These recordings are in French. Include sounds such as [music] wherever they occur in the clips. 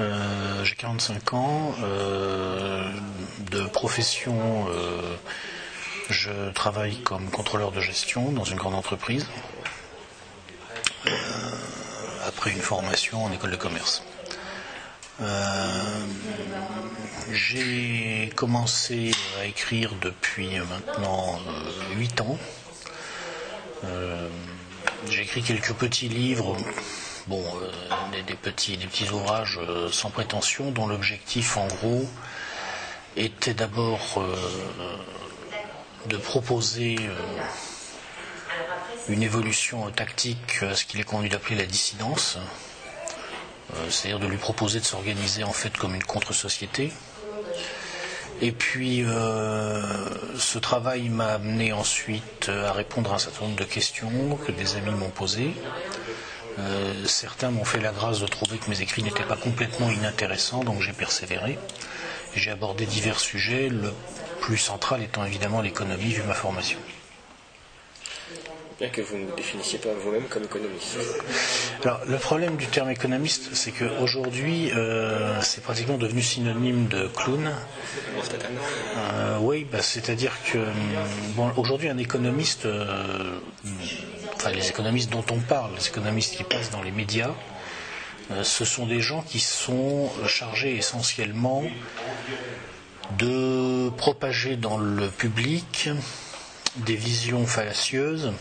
Euh, j'ai 45 ans. Euh, de profession, euh, je travaille comme contrôleur de gestion dans une grande entreprise. après une formation en école de commerce. j'ai commencé à écrire depuis maintenant 8 ans. j'ai écrit quelques petits livres bon, euh, des, petits, ouvrages euh, sans prétention, dont l'objectif, en gros, était d'abord euh, de proposer une évolution tactique à ce qu'il est convenu d'appeler la dissidence, c'est-à-dire de lui proposer de s'organiser en fait comme une contre-société. Et puis, ce travail m'a amené ensuite à répondre à un certain nombre de questions que des amis m'ont posées. Euh, certains m'ont fait la grâce de trouver que mes écrits n'étaient pas complètement inintéressants, donc j'ai persévéré. J'ai abordé divers sujets, le plus central étant évidemment l'économie vu ma formation. Bien que vous ne définissiez pas vous-même comme économiste. Alors, le problème du terme économiste, c'est qu'aujourd'hui, euh, c'est pratiquement devenu synonyme de clown. Euh, oui, bah, c'est-à-dire que bon, aujourd'hui, un économiste, euh, enfin les économistes dont on parle, les économistes qui passent dans les médias, euh, ce sont des gens qui sont chargés essentiellement de propager dans le public des visions fallacieuses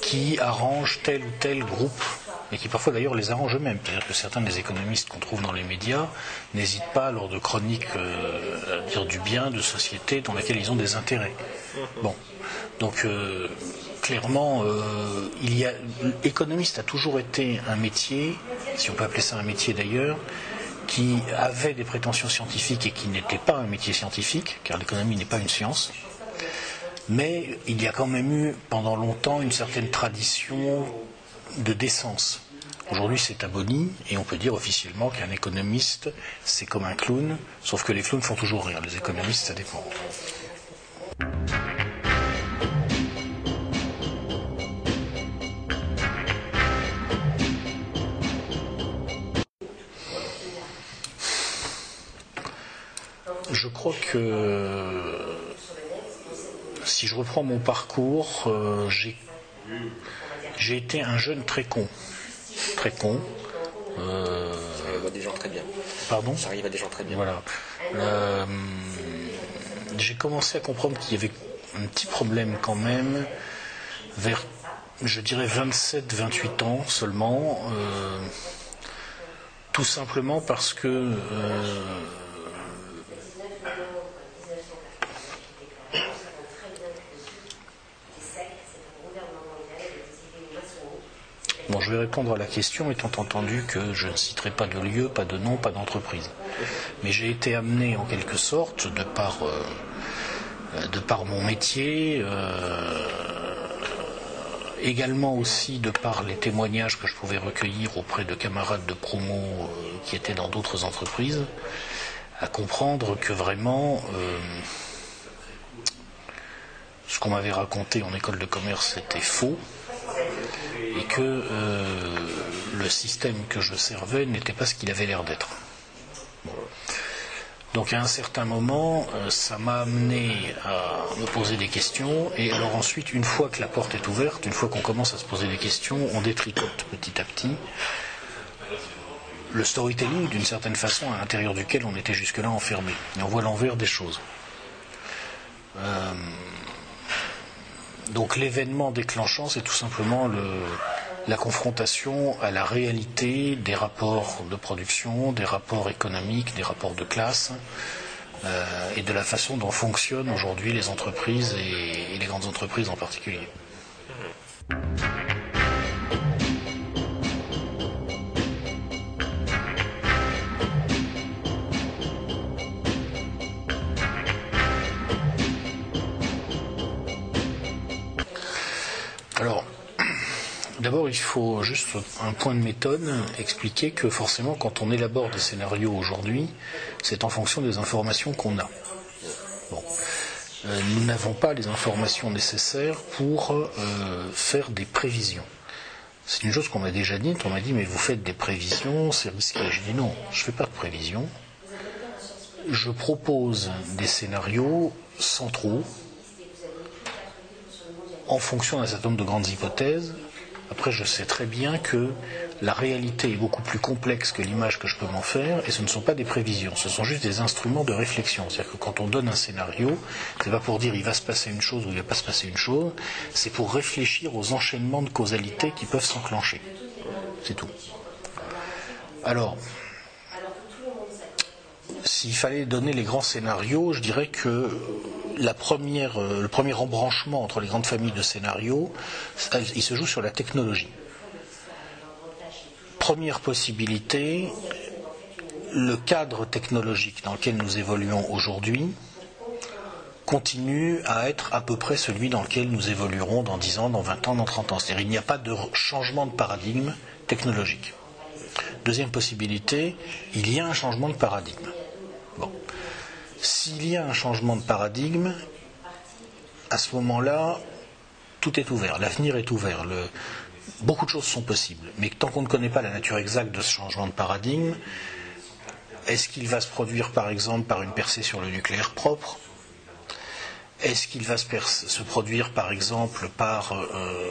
qui arrangent tel ou tel groupe et qui parfois d'ailleurs les arrangent eux-mêmes. C'est-à-dire que certains des économistes qu'on trouve dans les médias n'hésitent pas lors de chroniques euh, à dire du bien de sociétés dans lesquelles ils ont des intérêts. Bon, donc euh, clairement, euh, il y a, économiste a toujours été un métier, si on peut appeler ça un métier d'ailleurs, qui avait des prétentions scientifiques et qui n'était pas un métier scientifique, car l'économie n'est pas une science. Mais il y a quand même eu pendant longtemps une certaine tradition de décence. Aujourd'hui, c'est aboli et on peut dire officiellement qu'un économiste, c'est comme un clown, sauf que les clowns font toujours rire. Les économistes, ça dépend. Je crois que si je reprends mon parcours, euh, j'ai été un jeune très con. Très con. Euh, ça arrive à des gens très bien. Pardon? Ça arrive à des gens très bien. Voilà. Euh, j'ai commencé à comprendre qu'il y avait un petit problème quand même vers, je dirais, 27-28 ans seulement. Tout simplement parce que Bon, je vais répondre à la question étant entendu que je ne citerai pas de lieu, pas de nom, pas d'entreprise. Mais j'ai été amené en quelque sorte, de par, euh, de par mon métier, euh, également aussi de par les témoignages que je pouvais recueillir auprès de camarades de promo euh, qui étaient dans d'autres entreprises, à comprendre que vraiment ce qu'on m'avait raconté en école de commerce était faux et que euh, le système que je servais n'était pas ce qu'il avait l'air d'être. Donc à un certain moment, euh, ça m'a amené à me poser des questions, et alors ensuite, une fois que la porte est ouverte, une fois qu'on commence à se poser des questions, on détricote petit à petit le storytelling d'une certaine façon à l'intérieur duquel on était jusque-là enfermé, et on voit l'envers des choses. Euh, donc l'événement déclenchant, c'est tout simplement la confrontation à la réalité des rapports de production, des rapports économiques, des rapports de classe, euh, et de la façon dont fonctionnent aujourd'hui les entreprises et, les grandes entreprises en particulier. D'abord, il faut juste un point de méthode, expliquer que forcément, quand on élabore des scénarios aujourd'hui, c'est en fonction des informations qu'on a. Euh, nous n'avons pas les informations nécessaires pour euh, faire des prévisions. C'est une chose qu'on m'a déjà dit. On m'a dit, mais vous faites des prévisions, c'est risqué. Je dis non, je ne fais pas de prévisions. Je propose des scénarios trop, en fonction d'un certain nombre de grandes hypothèses. Après, je sais très bien que la réalité est beaucoup plus complexe que l'image que je peux m'en faire, et ce ne sont pas des prévisions, ce sont juste des instruments de réflexion. C'est-à-dire que quand on donne un scénario, c'est pas pour dire il va se passer une chose ou il va pas se passer une chose, c'est pour réfléchir aux enchaînements de causalité qui peuvent s'enclencher. C'est tout. Alors, s'il fallait donner les grands scénarios, je dirais que première, euh, le premier embranchement entre les grandes familles de scénarios, il se joue sur la technologie première possibilité, le cadre technologique dans lequel nous évoluons aujourd'hui continue à être à peu près celui dans lequel nous évoluerons dans 10 ans, dans 20 ans, dans 30 ans. C'est-à-dire qu'il n'y a pas de changement de paradigme technologique. Deuxième possibilité, il y a un changement de paradigme. Bon. S'il y a un changement de paradigme, à ce moment-là, tout est ouvert, l'avenir est ouvert. Beaucoup de choses sont possibles. Mais tant qu'on ne connaît pas la nature exacte de ce changement de paradigme, est-ce qu'il va se produire par exemple par une percée sur le nucléaire propre? Est-ce qu'il va se, produire par exemple par euh,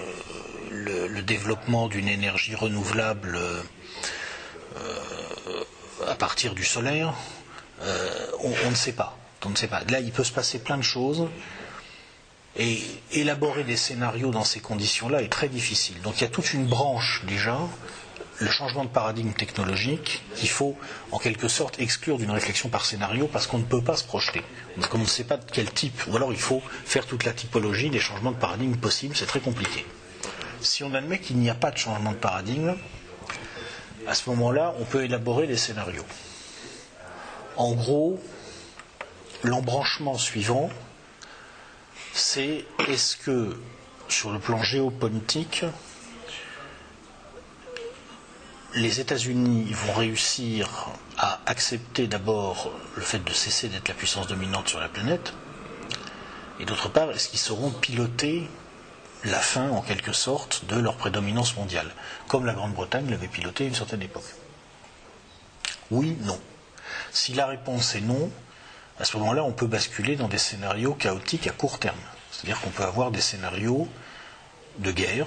le, développement d'une énergie renouvelable euh, à partir du solaire? Euh, on, ne sait pas. On ne sait pas. Là, il peut se passer plein de choses. Et élaborer des scénarios dans ces conditions-là est très difficile. Donc il y a toute une branche déjà, le changement de paradigme technologique, qu'il faut en quelque sorte exclure d'une réflexion par scénario parce qu'on ne peut pas se projeter. Comme on ne sait pas de quel type, ou alors il faut faire toute la typologie des changements de paradigme possibles, c'est très compliqué. Si on admet qu'il n'y a pas de changement de paradigme, à ce moment-là, on peut élaborer des scénarios. En gros, l'embranchement suivant, c'est est-ce que, sur le plan géopolitique, les États-Unis vont réussir à accepter d'abord le fait de cesser d'être la puissance dominante sur la planète, et d'autre part, est-ce qu'ils sauront piloter la fin, en quelque sorte, de leur prédominance mondiale, comme la Grande-Bretagne l'avait piloté à une certaine époque? Oui, non. Si la réponse est non, à ce moment-là, on peut basculer dans des scénarios chaotiques à court terme. C'est-à-dire qu'on peut avoir des scénarios de guerre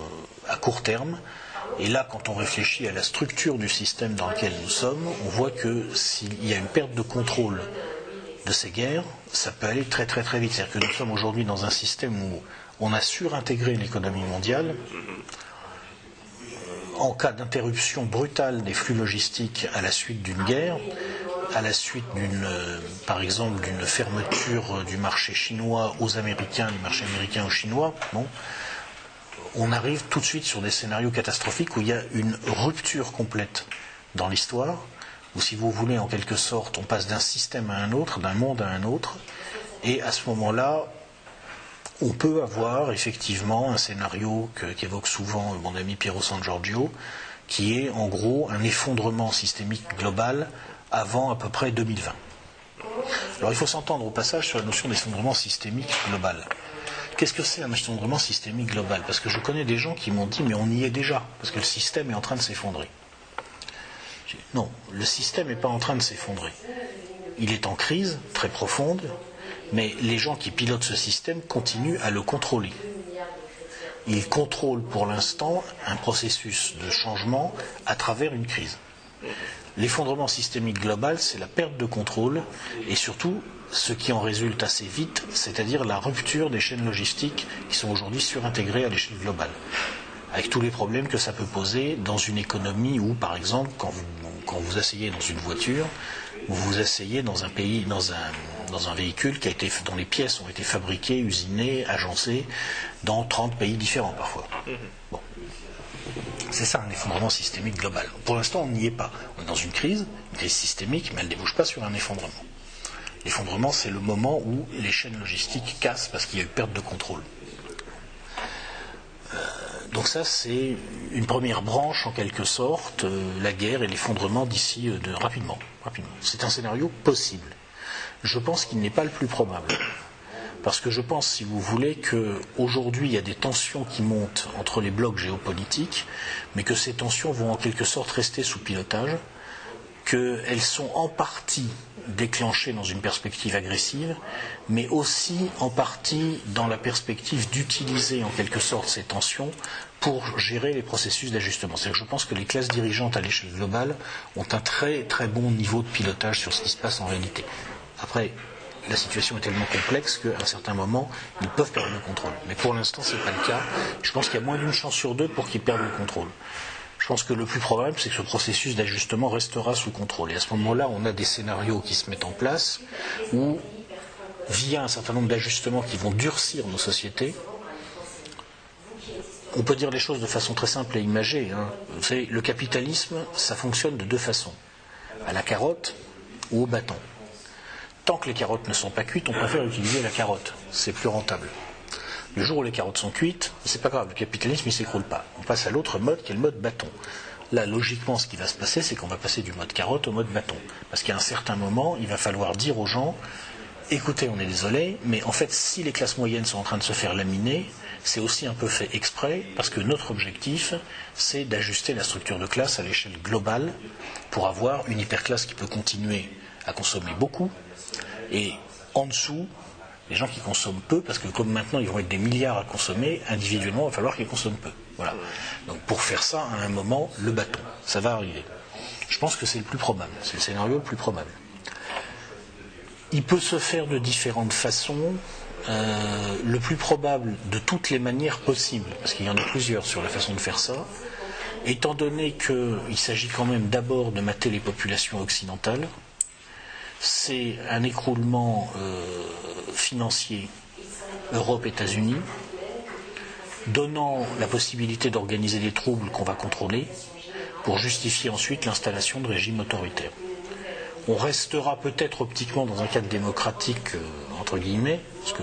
euh, à court terme. Et là, quand on réfléchit à la structure du système dans lequel nous sommes, on voit que s'il y a une perte de contrôle de ces guerres, ça peut aller très très très vite. C'est-à-dire que nous sommes aujourd'hui dans un système où on a surintégré l'économie mondiale. En cas d'interruption brutale des flux logistiques à la suite d'une guerre, à la suite d'une, euh, par exemple, d'une fermeture du marché chinois aux Américains, du marché américain aux Chinois, bon, on arrive tout de suite sur des scénarios catastrophiques où il y a une rupture complète dans l'histoire, où si vous voulez, en quelque sorte, on passe d'un système à un autre, d'un monde à un autre, et à ce moment-là, on peut avoir effectivement un scénario qu'évoque souvent mon ami Piero San Giorgio, qui est en gros un effondrement systémique global avant à peu près 2020. Alors il faut s'entendre au passage sur la notion d'effondrement systémique global. Qu'est-ce que c'est un effondrement systémique global? Parce que je connais des gens qui m'ont dit mais on y est déjà, parce que le système est en train de s'effondrer. Non, le système n'est pas en train de s'effondrer. Il est en crise très profonde, mais les gens qui pilotent ce système continuent à le contrôler. Ils contrôlent pour l'instant un processus de changement à travers une crise. L'effondrement systémique global, c'est la perte de contrôle et surtout ce qui en résulte assez vite, c'est-à-dire la rupture des chaînes logistiques qui sont aujourd'hui surintégrées à l'échelle globale. Avec tous les problèmes que ça peut poser dans une économie où, par exemple, quand vous, asseyez dans une voiture, vous vous asseyez dans un pays, dans un, dans un véhicule qui a été, dont les pièces ont été fabriquées, usinées, agencées dans 30 pays différents parfois. Bon. C'est ça un effondrement systémique global. Pour l'instant, on n'y est pas. On est dans une crise, une crise systémique, mais elle ne débouche pas sur un effondrement. L'effondrement, c'est le moment où les chaînes logistiques cassent parce qu'il y a eu perte de contrôle. Euh, donc ça, c'est une première branche en quelque sorte, euh, la guerre et l'effondrement d'ici euh, rapidement. rapidement. C'est un scénario possible. Je pense qu'il n'est pas le plus probable. Parce que je pense, si vous voulez, qu'aujourd'hui, il y a des tensions qui montent entre les blocs géopolitiques, mais que ces tensions vont en quelque sorte rester sous pilotage, qu'elles sont en partie déclenchées dans une perspective agressive, mais aussi en partie dans la perspective d'utiliser en quelque sorte ces tensions pour gérer les processus d'ajustement. cest je pense que les classes dirigeantes à l'échelle globale ont un très très bon niveau de pilotage sur ce qui se passe en réalité. Après, la situation est tellement complexe qu'à un certain moment, ils peuvent perdre le contrôle. Mais pour l'instant, ce n'est pas le cas. Je pense qu'il y a moins d'une chance sur deux pour qu'ils perdent le contrôle. Je pense que le plus probable, c'est que ce processus d'ajustement restera sous contrôle. Et à ce moment-là, on a des scénarios qui se mettent en place où, via un certain nombre d'ajustements qui vont durcir nos sociétés, on peut dire les choses de façon très simple et imagée. Hein. Vous savez, le capitalisme, ça fonctionne de deux façons. À la carotte ou au bâton. Tant que les carottes ne sont pas cuites, on préfère utiliser la carotte. C'est plus rentable. Le jour où les carottes sont cuites, c'est pas grave, le capitalisme il s'écroule pas. On passe à l'autre mode qui est le mode bâton. Là, logiquement, ce qui va se passer, c'est qu'on va passer du mode carotte au mode bâton. Parce qu'à un certain moment, il va falloir dire aux gens écoutez, on est désolé, mais en fait, si les classes moyennes sont en train de se faire laminer, c'est aussi un peu fait exprès, parce que notre objectif, c'est d'ajuster la structure de classe à l'échelle globale pour avoir une hyperclasse qui peut continuer à consommer beaucoup, et en dessous, les gens qui consomment peu, parce que comme maintenant ils vont être des milliards à consommer, individuellement, il va falloir qu'ils consomment peu. Voilà. Donc pour faire ça, à un moment, le bâton, ça va arriver. Je pense que c'est le plus probable, c'est le scénario le plus probable. Il peut se faire de différentes façons. Euh, le plus probable de toutes les manières possibles, parce qu'il y en a plusieurs sur la façon de faire ça, étant donné qu'il s'agit quand même d'abord de mater les populations occidentales, c'est un écroulement euh, financier Europe-États-Unis, donnant la possibilité d'organiser des troubles qu'on va contrôler pour justifier ensuite l'installation de régimes autoritaires. On restera peut-être optiquement dans un cadre démocratique, euh, entre guillemets, parce que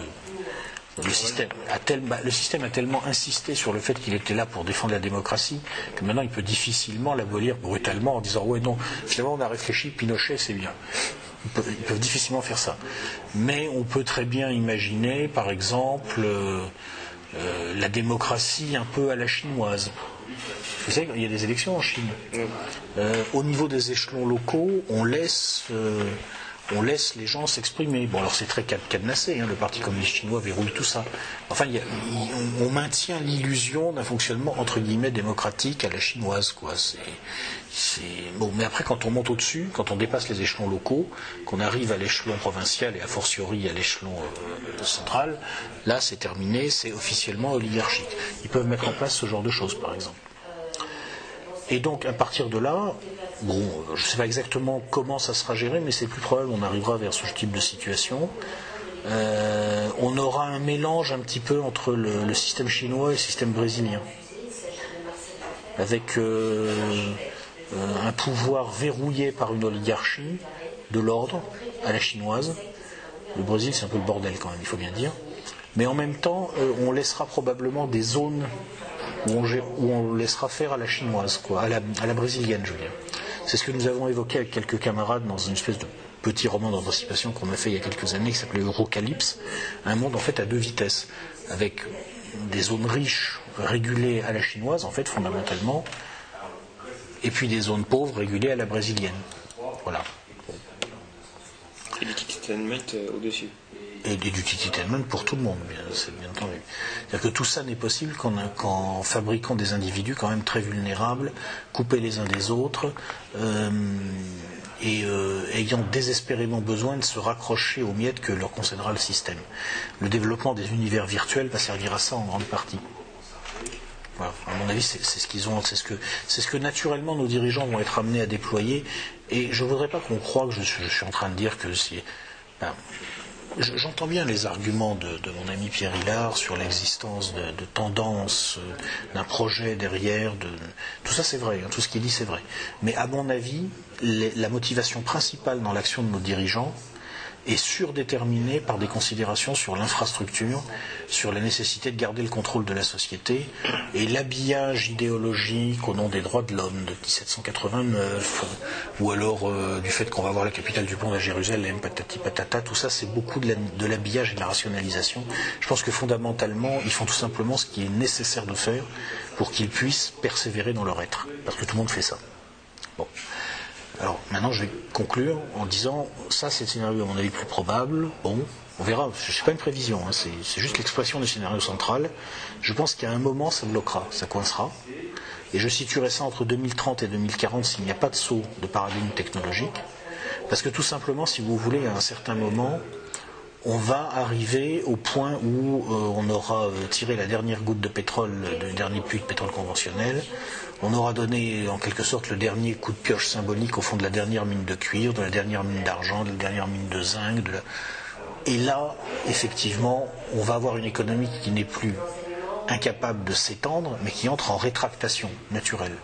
le système, a tellement insisté sur le fait qu'il était là pour défendre la démocratie que maintenant il peut difficilement l'abolir brutalement en disant ouais non, finalement on a réfléchi, Pinochet c'est bien. Ils peuvent, difficilement faire ça. Mais on peut très bien imaginer, par exemple, euh, euh, la démocratie un peu à la chinoise. Vous savez, il y a des élections en Chine. Euh, au niveau des échelons locaux, on laisse on laisse les gens s'exprimer. Bon, alors c'est très cadenassé, hein, le Parti communiste chinois verrouille tout ça. Enfin, on, maintient l'illusion d'un fonctionnement entre guillemets démocratique à la chinoise, quoi. C'est, bon, mais après, quand on monte au-dessus, quand on dépasse les échelons locaux, qu'on arrive à l'échelon provincial et a fortiori à l'échelon euh, central, là, c'est terminé, c'est officiellement oligarchique. Ils peuvent mettre en place ce genre de choses, par exemple. Et donc, à partir de là, bon, je ne sais pas exactement comment ça sera géré, mais c'est plus probable qu'on arrivera vers ce type de situation. Euh, on aura un mélange un petit peu entre le, système chinois et le système brésilien, avec euh, euh, un pouvoir verrouillé par une oligarchie de l'ordre à la chinoise. Le Brésil, c'est un peu le bordel quand même, il faut bien dire. Mais en même temps, on laissera probablement des zones où on, laissera faire à la chinoise, quoi, à la, brésilienne, je veux dire. C'est ce que nous avons évoqué avec quelques camarades dans une espèce de petit roman d'anticipation qu'on a fait il y a quelques années qui s'appelait Eurocalypse, un monde en fait à deux vitesses, avec des zones riches régulées à la chinoise, en fait, fondamentalement, et puis des zones pauvres régulées à la brésilienne. Voilà. Et du euh, au-dessus et, du tititanement pour tout le monde, c'est bien entendu. C'est-à-dire que tout ça n'est possible qu'en, fabriquant des individus quand même très vulnérables, coupés les uns des autres, euh, et euh, ayant désespérément besoin de se raccrocher aux miettes que leur concédera le système. Le développement des univers virtuels va servir à ça en grande partie. Voilà, à mon avis, c'est, ce qu'ils ont, c'est ce que, c'est ce que naturellement nos dirigeants vont être amenés à déployer. Et je voudrais pas qu'on croie que je suis, en train de dire que c'est, ben, J'entends bien les arguments de, mon ami Pierre Hillard sur l'existence de, tendances, euh, d'un projet derrière. De... Tout ça, c'est vrai. Hein, tout ce qu'il dit, c'est vrai. Mais à mon avis, la motivation principale dans l'action de nos dirigeants est surdéterminé par des considérations sur l'infrastructure, sur la nécessité de garder le contrôle de la société, et l'habillage idéologique au nom des droits de l'homme de 1789, ou alors euh, du fait qu'on va voir la capitale du pont à Jérusalem, patati patata, tout ça c'est beaucoup de l'habillage et de la rationalisation. Je pense que fondamentalement, ils font tout simplement ce qui est nécessaire de faire pour qu'ils puissent persévérer dans leur être, parce que tout le monde fait ça. Bon. Alors maintenant, je vais conclure en disant ça, c'est le scénario à mon avis plus probable. Bon, on verra. Ce n'est pas une prévision, hein. c'est juste l'expression du scénario central. Je pense qu'à un moment, ça bloquera, ça coincera. Et je situerai ça entre 2030 et 2040 s'il n'y a pas de saut de paradigme technologique. Parce que tout simplement, si vous voulez, à un certain moment, on va arriver au point où euh, on aura euh, tiré la dernière goutte de pétrole, le dernier puits de pétrole conventionnel, on aura donné en quelque sorte le dernier coup de pioche symbolique au fond de la dernière mine de cuir, de la dernière mine d'argent, de la dernière mine de zinc. Et là, effectivement, on va avoir une économie qui n'est plus incapable de s'étendre, mais qui entre en rétractation naturelle.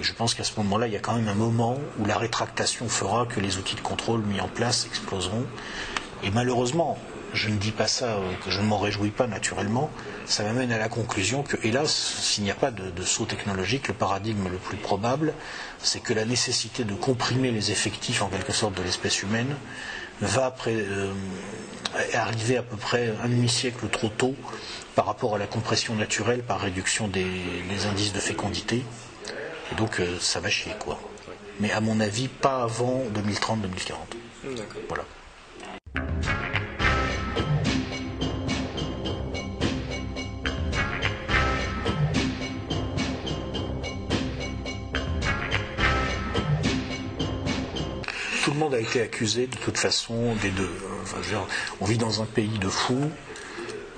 Et je pense qu'à ce moment-là, il y a quand même un moment où la rétractation fera que les outils de contrôle mis en place exploseront. Et malheureusement, je ne dis pas ça, euh, que je ne m'en réjouis pas naturellement, ça m'amène à la conclusion que, hélas, s'il n'y a pas de, saut technologique, le paradigme le plus probable, c'est que la nécessité de comprimer les effectifs en quelque sorte de l'espèce humaine va euh, arriver à peu près un demi-siècle trop tôt par rapport à la compression naturelle par réduction des, indices de fécondité. Et donc euh, ça va chier quoi. Mais à mon avis, pas avant 2030-2040. Voilà. Tout le monde a été accusé de toute façon des deux. on vit dans un pays de fous.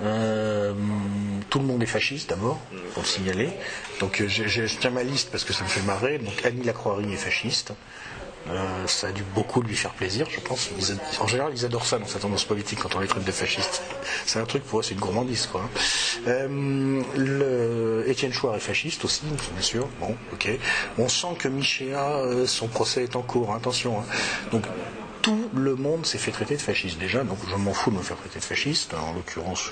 Euh, tout le monde est fasciste d'abord, pour le signaler. Donc euh, je tiens ma liste parce que ça me fait marrer. Donc Annie Lacroix est fasciste. Euh, ça a dû beaucoup lui faire plaisir, je pense. en général, ils adorent ça dans sa tendance politique quand on les traite de fascistes. C'est un truc pour eux, c'est une gourmandise, quoi. Euh, le... Étienne Chouard est fasciste aussi, bien sûr. Bon, ok. On sent que Michéa, euh, son procès est en cours. Hein, attention. Hein. Donc tout le monde s'est fait traiter de fasciste déjà. Donc je m'en fous de me faire traiter de fasciste. En l'occurrence.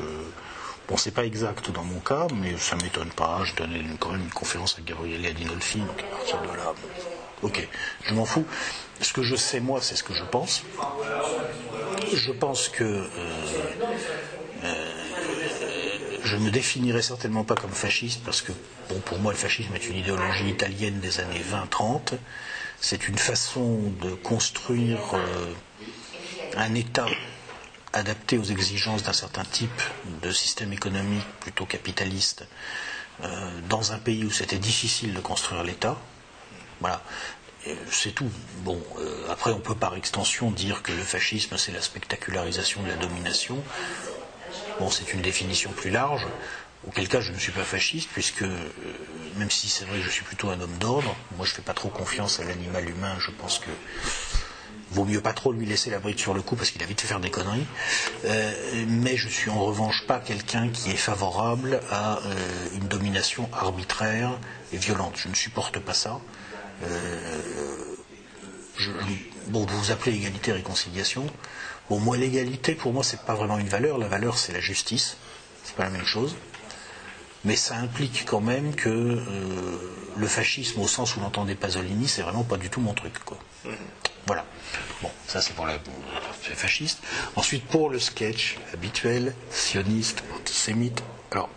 Bon, c'est pas exact dans mon cas, mais ça m'étonne pas. Je donnais quand même une conférence à Gabriele Adinolfi, donc à partir de là, Ok, je m'en fous. Ce que je sais, moi, c'est ce que je pense. Je pense que euh, euh, je ne me définirai certainement pas comme fasciste parce que, bon, pour moi, le fascisme est une idéologie italienne des années 20-30. C'est une façon de construire euh, un État adapté aux exigences d'un certain type de système économique plutôt capitaliste dans un pays où c'était difficile de construire l'État. Voilà. C'est tout. Bon, euh, après, on peut par extension dire que le fascisme, c'est la spectacularisation de la domination. Bon, c'est une définition plus large. Auquel cas, je ne suis pas fasciste, puisque, euh, même si c'est vrai que je suis plutôt un homme d'ordre, moi je ne fais pas trop confiance à l'animal humain, je pense que vaut mieux pas trop lui laisser la bride sur le cou parce qu'il a vite fait faire des conneries. Euh, mais je suis en revanche pas quelqu'un qui est favorable à une domination arbitraire et violente. Je ne supporte pas ça. Euh, bon, vous vous appelez égalité réconciliation. Bon, moi, l'égalité, pour moi, c'est pas vraiment une valeur. La valeur, c'est la justice. C'est pas la même chose. Mais ça implique quand même que euh, le fascisme, au sens où l'entendait Pasolini, c'est vraiment pas du tout mon truc, quoi. Voilà. Bon, ça c'est pour la fasciste. Ensuite, pour le sketch habituel, sioniste, antisémite. Alors,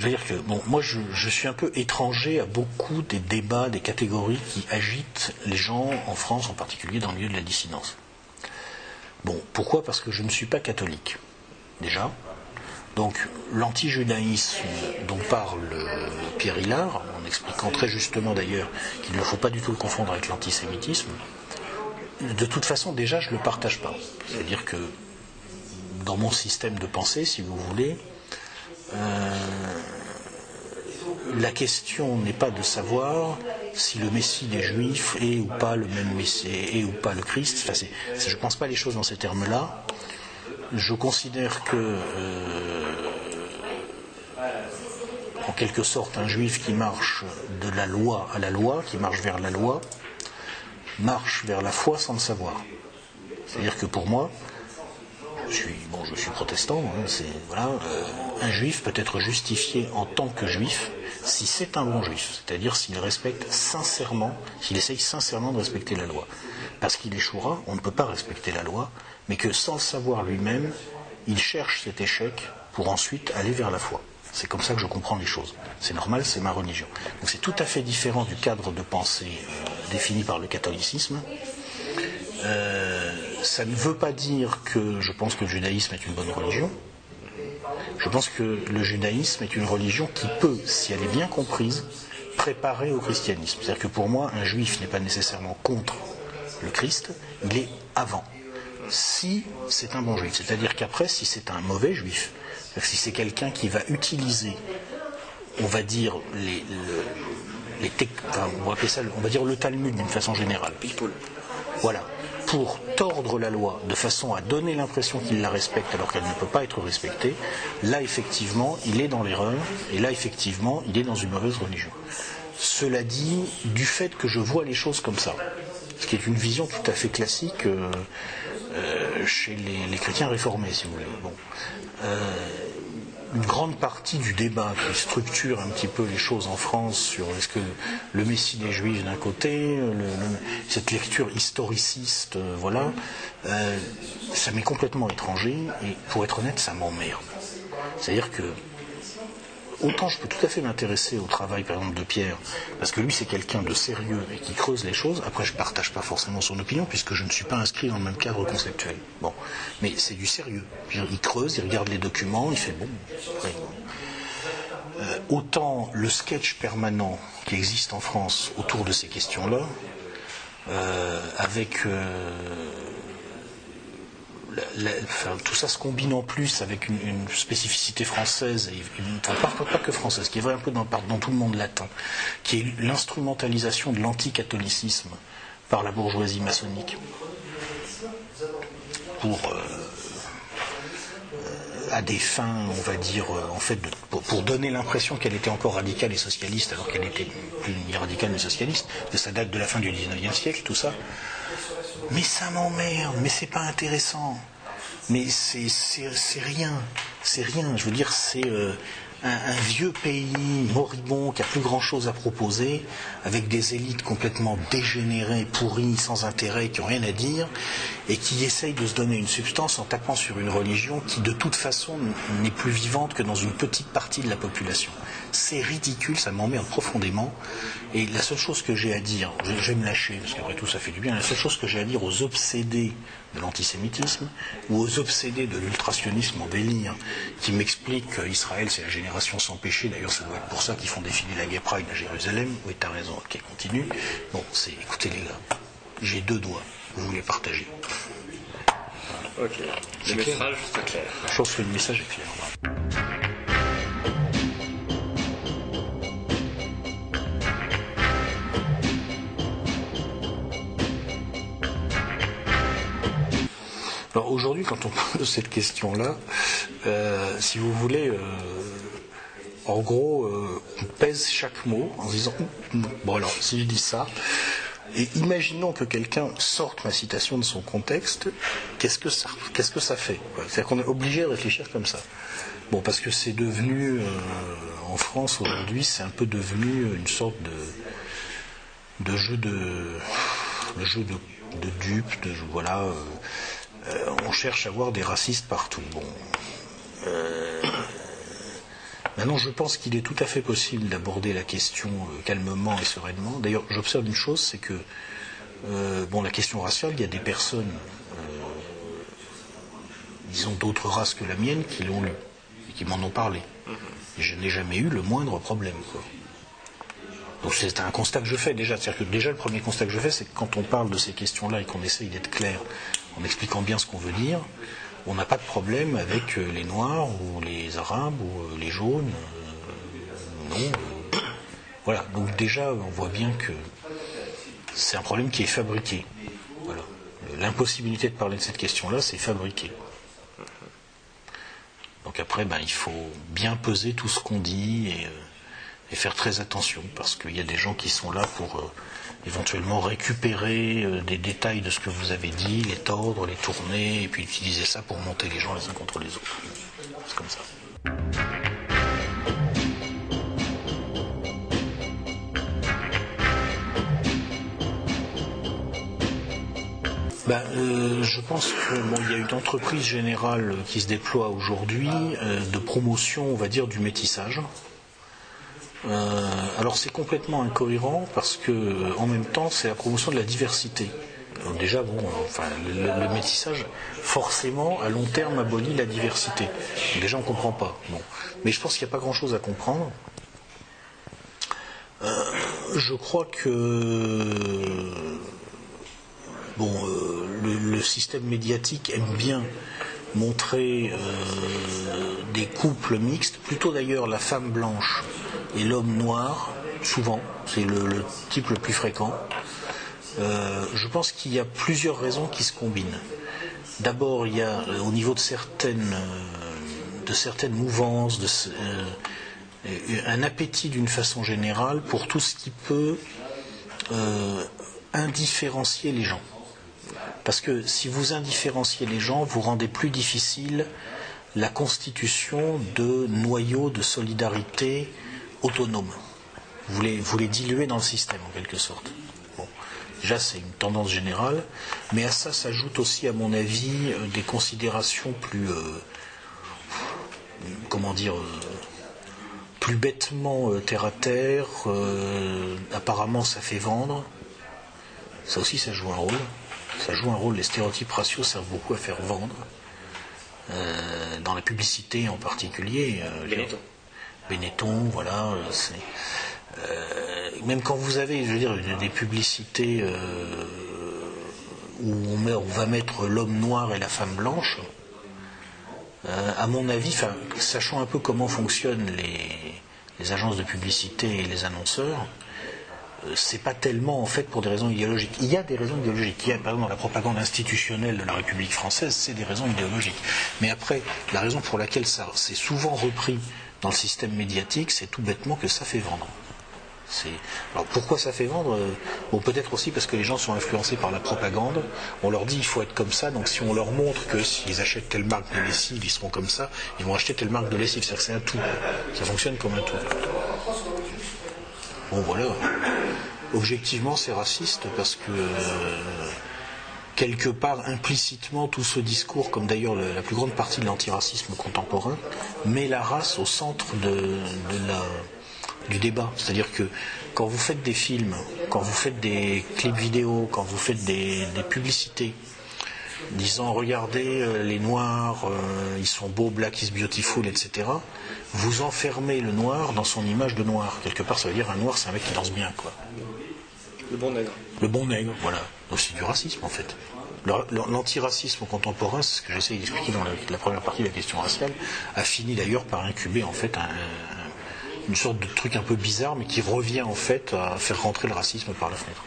je veux dire que, bon, moi je, suis un peu étranger à beaucoup des débats, des catégories qui agitent les gens en France, en particulier dans le milieu de la dissidence. Bon, pourquoi? Parce que je ne suis pas catholique, déjà. Donc l'anti-judaïsme dont parle Pierre Hillard, en expliquant très justement d'ailleurs qu'il ne faut pas du tout le confondre avec l'antisémitisme, de toute façon déjà je ne le partage pas. C'est-à-dire que dans mon système de pensée, si vous voulez, euh, la question n'est pas de savoir si le Messie des Juifs est ou pas le même Messie, est ou pas le Christ. Enfin, je ne pense pas les choses dans ces termes-là. Je considère que, euh, en quelque sorte, un Juif qui marche de la loi à la loi, qui marche vers la loi, marche vers la foi sans le savoir. C'est-à-dire que pour moi, je suis, bon, je suis protestant, hein, c'est, voilà, euh, un juif peut être justifié en tant que juif si c'est un bon juif, c'est-à-dire s'il respecte sincèrement, s'il essaye sincèrement de respecter la loi. Parce qu'il échouera, on ne peut pas respecter la loi, mais que sans le savoir lui-même, il cherche cet échec pour ensuite aller vers la foi. C'est comme ça que je comprends les choses. C'est normal, c'est ma religion. Donc c'est tout à fait différent du cadre de pensée euh, défini par le catholicisme. Euh, ça ne veut pas dire que je pense que le judaïsme est une bonne religion. Je pense que le judaïsme est une religion qui peut, si elle est bien comprise, préparer au christianisme. C'est-à-dire que pour moi, un juif n'est pas nécessairement contre le Christ, il est avant. Si c'est un bon juif, c'est-à-dire qu'après, si c'est un mauvais juif, si c'est quelqu'un qui va utiliser, on va dire, les, les, on, va ça, on va dire le Talmud d'une façon générale. Voilà. Pour tordre la loi de façon à donner l'impression qu'il la respecte alors qu'elle ne peut pas être respectée, là effectivement, il est dans l'erreur et là effectivement, il est dans une mauvaise religion. Cela dit, du fait que je vois les choses comme ça, ce qui est une vision tout à fait classique euh, euh, chez les, chrétiens réformés, si vous voulez. Euh, une grande partie du débat qui structure un petit peu les choses en France sur est-ce que le Messie des Juifs d'un côté, cette lecture historiciste, voilà, ça m'est complètement étranger et pour être honnête, ça m'emmerde. C'est-à-dire que autant je peux tout à fait m'intéresser au travail, par exemple, de Pierre, parce que lui, c'est quelqu'un de sérieux et qui creuse les choses. Après, je ne partage pas forcément son opinion, puisque je ne suis pas inscrit dans le même cadre conceptuel. Bon, mais c'est du sérieux. Il creuse, il regarde les documents, il fait bon. Euh, autant le sketch permanent qui existe en France autour de ces questions-là, euh, avec euh, tout ça se combine en plus avec une, spécificité française, et, pas, que française, qui est vrai un peu dans, dans tout le monde latin, qui est l'instrumentalisation de l'anticatholicisme par la bourgeoisie maçonnique pour euh, euh, à des fins, on va dire, euh, en fait, pour, donner l'impression qu'elle était encore radicale et socialiste, alors qu'elle était plus ni radicale ni socialiste, que ça date de la fin du 19e siècle, tout ça. Mais ça m'emmerde, mais c'est pas intéressant. Mais c'est rien, c'est rien. Je veux dire, c'est euh, un, vieux pays moribond qui a plus grand chose à proposer, avec des élites complètement dégénérées, pourries, sans intérêt, qui n'ont rien à dire, et qui essayent de se donner une substance en tapant sur une religion qui de toute façon n'est plus vivante que dans une petite partie de la population. C'est ridicule, ça m'emmerde profondément. Et la seule chose que j'ai à dire, je, vais me lâcher, parce qu'après tout ça fait du bien, la seule chose que j'ai à dire aux obsédés de l'antisémitisme ou aux obsédés de l'ultrationnisme en délire qui m'expliquent qu'Israël c'est la génération sans péché, d'ailleurs ça doit être pour ça qu'ils font défiler la Gay Pride à Jérusalem, oui t'as raison, ok continue. Bon, c'est, écoutez les gars, j'ai deux doigts, vous voulez partager. Ok, le message c'est clair. Je pense que le message est clair. Alors aujourd'hui, quand on [laughs] de cette question-là, euh, si vous voulez, euh, en gros, euh, on pèse chaque mot en disant bon alors si je dis ça, et imaginons que quelqu'un sorte ma citation de son contexte, qu'est-ce que ça, qu'est-ce que ça fait? C'est-à-dire qu'on est obligé de réfléchir comme ça. Bon, parce que c'est devenu en France aujourd'hui, c'est un peu devenu une sorte de, de jeu de, de jeu de, de dupe, de voilà. Euh, on cherche à voir des racistes partout. Bon. Euh, maintenant, je pense qu'il est tout à fait possible d'aborder la question euh, calmement et sereinement. D'ailleurs, j'observe une chose, c'est que, bon, la question raciale, il y a des personnes, disons d'autres races que la mienne, qui l'ont lu et qui m'en ont parlé. Et je n'ai jamais eu le moindre problème. Donc c'est un constat que je fais déjà. C'est-à-dire que déjà le premier constat que je fais, c'est que quand on parle de ces questions-là et qu'on essaye d'être clair en expliquant bien ce qu'on veut dire, on n'a pas de problème avec euh, les noirs ou les arabes ou euh, les jaunes. Euh, non. Voilà. Donc déjà, on voit bien que c'est un problème qui est fabriqué. Voilà. L'impossibilité de parler de cette question-là, c'est fabriqué. Donc après, ben, il faut bien peser tout ce qu'on dit et, faire très attention parce qu'il y a des gens qui sont là pour éventuellement récupérer euh, des détails de ce que vous avez dit, les tordre, les tourner, et puis utiliser ça pour monter les gens les uns contre les autres. C'est comme ça. Ben, euh, je pense qu'il y a une entreprise générale qui se déploie aujourd'hui euh, de promotion, on va dire, du métissage. Euh, alors c'est complètement incohérent parce que en même temps c'est la promotion de la diversité. déjà bon, enfin le, métissage forcément à long terme abolit la diversité. déjà on comprend pas. Bon, mais je pense qu'il n'y a pas grand chose à comprendre. Euh, je crois que bon, euh, le, système médiatique aime bien montrer des couples mixtes, plutôt d'ailleurs la femme blanche et l'homme noir, souvent, c'est le, type le plus fréquent. Euh, je pense qu'il y a plusieurs raisons qui se combinent. D'abord, il y a euh, au niveau de certaines, euh, mouvances, un appétit d'une façon générale pour tout ce qui peut indifférencier les gens. Parce que si vous indifférenciez les gens, vous rendez plus difficile la constitution de noyaux de solidarité autonome. Vous les, vous diluez dans le système, en quelque sorte. Bon. Déjà, c'est une tendance générale, mais à ça s'ajoutent aussi, à mon avis, euh, des considérations plus, euh, comment dire, euh, plus bêtement terre à terre. apparemment, ça fait vendre. Ça aussi, ça joue un rôle. Ça joue un rôle. Les stéréotypes raciaux servent beaucoup à faire vendre. dans la publicité en particulier. Benetton, voilà. Euh, euh, même quand vous avez, je veux dire, des publicités euh, où on, va mettre l'homme noir et la femme blanche, à mon avis, sachant un peu comment fonctionnent les, agences de publicité et les annonceurs, c'est pas tellement en fait pour des raisons idéologiques. Il y a des raisons idéologiques. Il y a, par exemple, la propagande institutionnelle de la République française, c'est des raisons idéologiques. Mais après, la raison pour laquelle ça c'est souvent repris dans le système médiatique, c'est tout bêtement que ça fait vendre. Alors pourquoi ça fait vendre? Euh, Bon, peut-être aussi parce que les gens sont influencés par la propagande. On leur dit il faut être comme ça, donc si on leur montre que s'ils achètent telle marque de lessive, ils seront comme ça, ils vont acheter telle marque de lessive. C'est-à-dire que c'est un tout. Ça fonctionne comme un tout. Bon, voilà. Objectivement, c'est raciste parce que. Euh, quelque part implicitement tout ce discours, comme d'ailleurs la plus grande partie de l'antiracisme contemporain, met la race au centre de, la, du débat. C'est-à-dire que quand vous faites des films, quand vous faites des clips vidéo, quand vous faites des, publicités, disant regardez euh, les noirs, euh, ils sont beaux, black is beautiful, etc. Vous enfermez le noir dans son image de noir. Quelque part, ça veut dire un noir, c'est un mec qui danse bien, quoi. Le bon nègre. Le bon nègre, voilà. Donc c'est du racisme en fait. L'antiracisme contemporain, c'est ce que j'essaie d'expliquer dans la, première partie de la question raciale, a fini d'ailleurs par incuber en fait une sorte de truc un peu bizarre, mais qui revient en fait à faire rentrer le racisme par la fenêtre.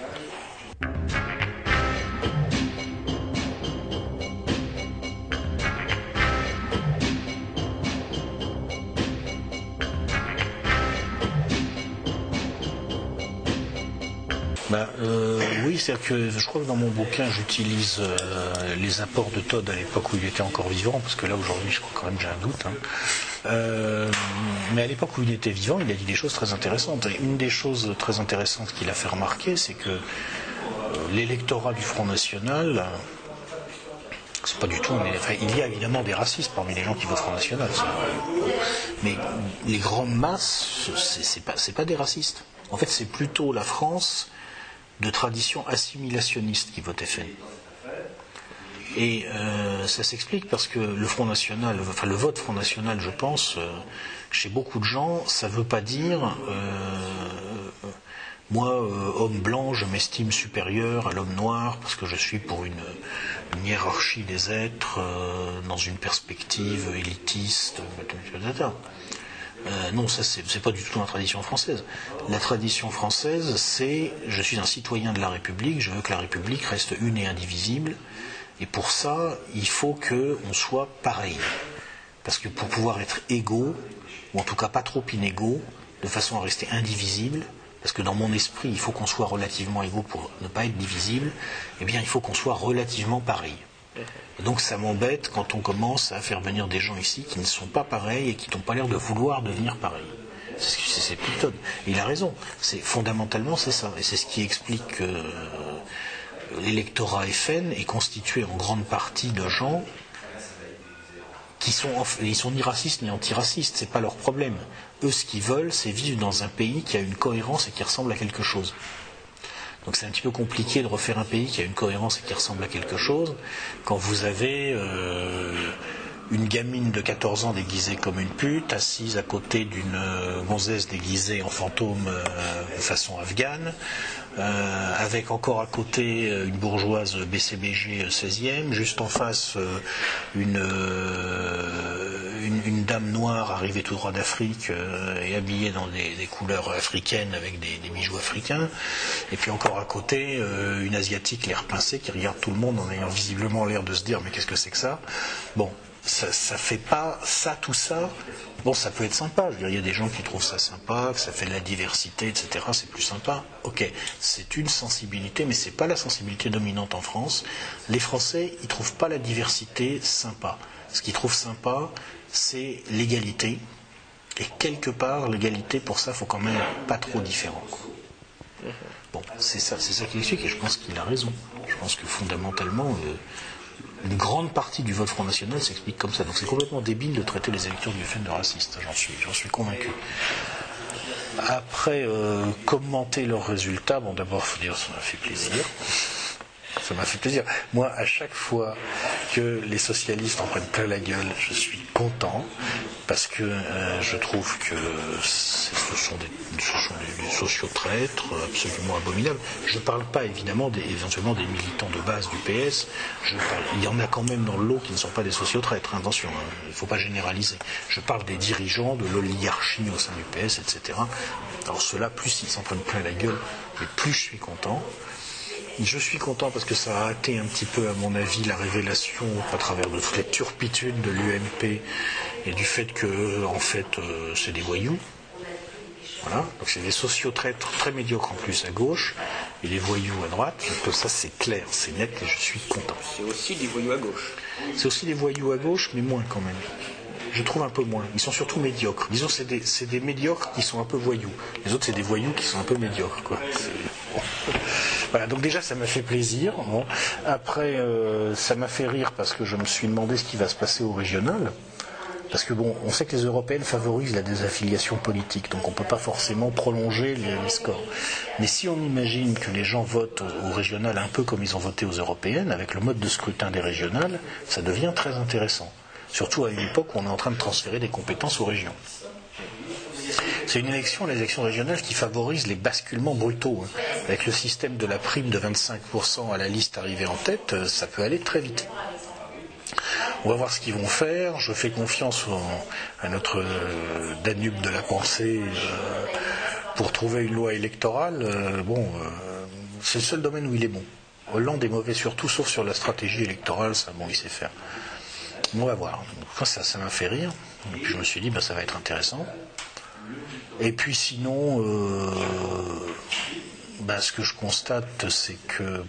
Bah, euh, oui, c'est que je crois que dans mon bouquin, j'utilise euh, les apports de Todd à l'époque où il était encore vivant, parce que là aujourd'hui, je crois quand même j'ai un doute. Hein. Euh, mais à l'époque où il était vivant, il a dit des choses très intéressantes. Et une des choses très intéressantes qu'il a fait remarquer, c'est que l'électorat du Front National, c'est pas du tout. il y a évidemment des racistes parmi les gens qui votent Front National. Mais les grandes masses, c'est pas, pas des racistes. En fait, c'est plutôt la France de tradition assimilationniste qui votait FN. Et euh, ça s'explique parce que le Front National, enfin le vote Front National, je pense, euh, chez beaucoup de gens, ça ne veut pas dire euh, moi, homme blanc, je m'estime supérieur à l'homme noir parce que je suis pour une, une hiérarchie des êtres dans une perspective élitiste, etc. Euh, non, ça c'est pas du tout la tradition française. La tradition française, c'est je suis un citoyen de la République, je veux que la République reste une et indivisible, et pour ça, il faut qu'on soit pareil. Parce que pour pouvoir être égaux, ou en tout cas pas trop inégaux, de façon à rester indivisible, parce que dans mon esprit, il faut qu'on soit relativement égaux pour ne pas être divisible, eh bien, il faut qu'on soit relativement pareil. Donc ça m'embête quand on commence à faire venir des gens ici qui ne sont pas pareils et qui n'ont pas l'air de vouloir devenir pareils. C'est Pilton. Il a raison. C'est fondamentalement c'est ça, et c'est ce qui explique que l'électorat FN est constitué en grande partie de gens qui sont, ils sont ni racistes ni antiracistes, c'est pas leur problème. Eux, ce qu'ils veulent, c'est vivre dans un pays qui a une cohérence et qui ressemble à quelque chose. Donc c'est un petit peu compliqué de refaire un pays qui a une cohérence et qui ressemble à quelque chose quand vous avez euh, une gamine de 14 ans déguisée comme une pute, assise à côté d'une euh, gonzesse déguisée en fantôme euh, de façon afghane, euh, avec encore à côté une bourgeoise BCBG 16e, juste en face une, dame noire arrivée tout droit d'Afrique et habillée dans des, couleurs africaines avec des, bijoux africains, et puis encore à côté une asiatique l'air pincé qui regarde tout le monde en ayant visiblement l'air de se dire mais qu'est-ce que c'est que ça? Bon, ça fait pas ça, tout ça. Bon, ça peut être sympa. Je veux dire, il y a des gens qui trouvent ça sympa, que ça fait de la diversité, etc. C'est plus sympa. Ok, c'est une sensibilité, mais c'est pas la sensibilité dominante en France. Les Français, ils trouvent pas la diversité sympa. Ce qu'ils trouvent sympa, c'est l'égalité. Et quelque part, l'égalité, pour ça, faut quand même pas trop différent. Bon, c'est ça, c'est ça qui explique, et je pense qu'il a raison. Je pense que fondamentalement, euh, une grande partie du vote Front National s'explique comme ça. Donc c'est complètement débile de traiter les électeurs du FN de racistes, j'en suis, suis convaincu. Après, euh, commenter leurs résultats, bon d'abord, faut dire, ça m'a fait plaisir. Ça m'a fait plaisir. Moi, à chaque fois que les socialistes en prennent plein la gueule, je suis content parce que euh, je trouve que ce sont des, sociotraîtres absolument abominables. Je ne parle pas évidemment des, éventuellement des militants de base du PS. il y en a quand même dans l'eau qui ne sont pas des sociotraîtres, attention, hein. il ne faut pas généraliser. Je parle des dirigeants, de l'oligarchie au sein du PS, etc. Alors ceux-là, plus ils s'en prennent plein la gueule, plus je suis content. Je suis content parce que ça a hâté un petit peu, à mon avis, la révélation à travers de toutes les turpitudes de l'UMP et du fait que, en fait, euh, c'est des voyous. Voilà, donc c'est des sociaux très, très médiocres en plus à gauche et des voyous à droite. Donc ça c'est clair, c'est net et je suis content. C'est aussi des voyous à gauche. C'est aussi des voyous à gauche, mais moins quand même. Je trouve un peu moins. Ils sont surtout médiocres. Disons c'est des, des, médiocres qui sont un peu voyous. Les autres c'est des voyous qui sont un peu médiocres. Quoi. [laughs] Voilà, donc déjà ça m'a fait plaisir. Après, euh, ça m'a fait rire parce que je me suis demandé ce qui va se passer au régional. Parce que bon, on sait que les européennes favorisent la désaffiliation politique, donc on ne peut pas forcément prolonger les, scores. Mais si on imagine que les gens votent au, régional un peu comme ils ont voté aux européennes, avec le mode de scrutin des régionales, ça devient très intéressant. Surtout à une époque où on est en train de transférer des compétences aux régions. C'est une élection, l'élection régionale, qui favorise les basculements brutaux. Hein. Avec le système de la prime de 25% à la liste arrivée en tête, euh, ça peut aller très vite. On va voir ce qu'ils vont faire. Je fais confiance à notre euh, Danube de la pensée euh, pour trouver une loi électorale. bon, c'est le seul domaine où il est bon. Hollande est mauvais sur tout sauf sur la stratégie électorale, ça bon il sait faire. On va voir. ça, m'a fait rire. Et puis je me suis dit, bah, ça va être intéressant. Et puis sinon, euh, bah, ce que je constate, c'est que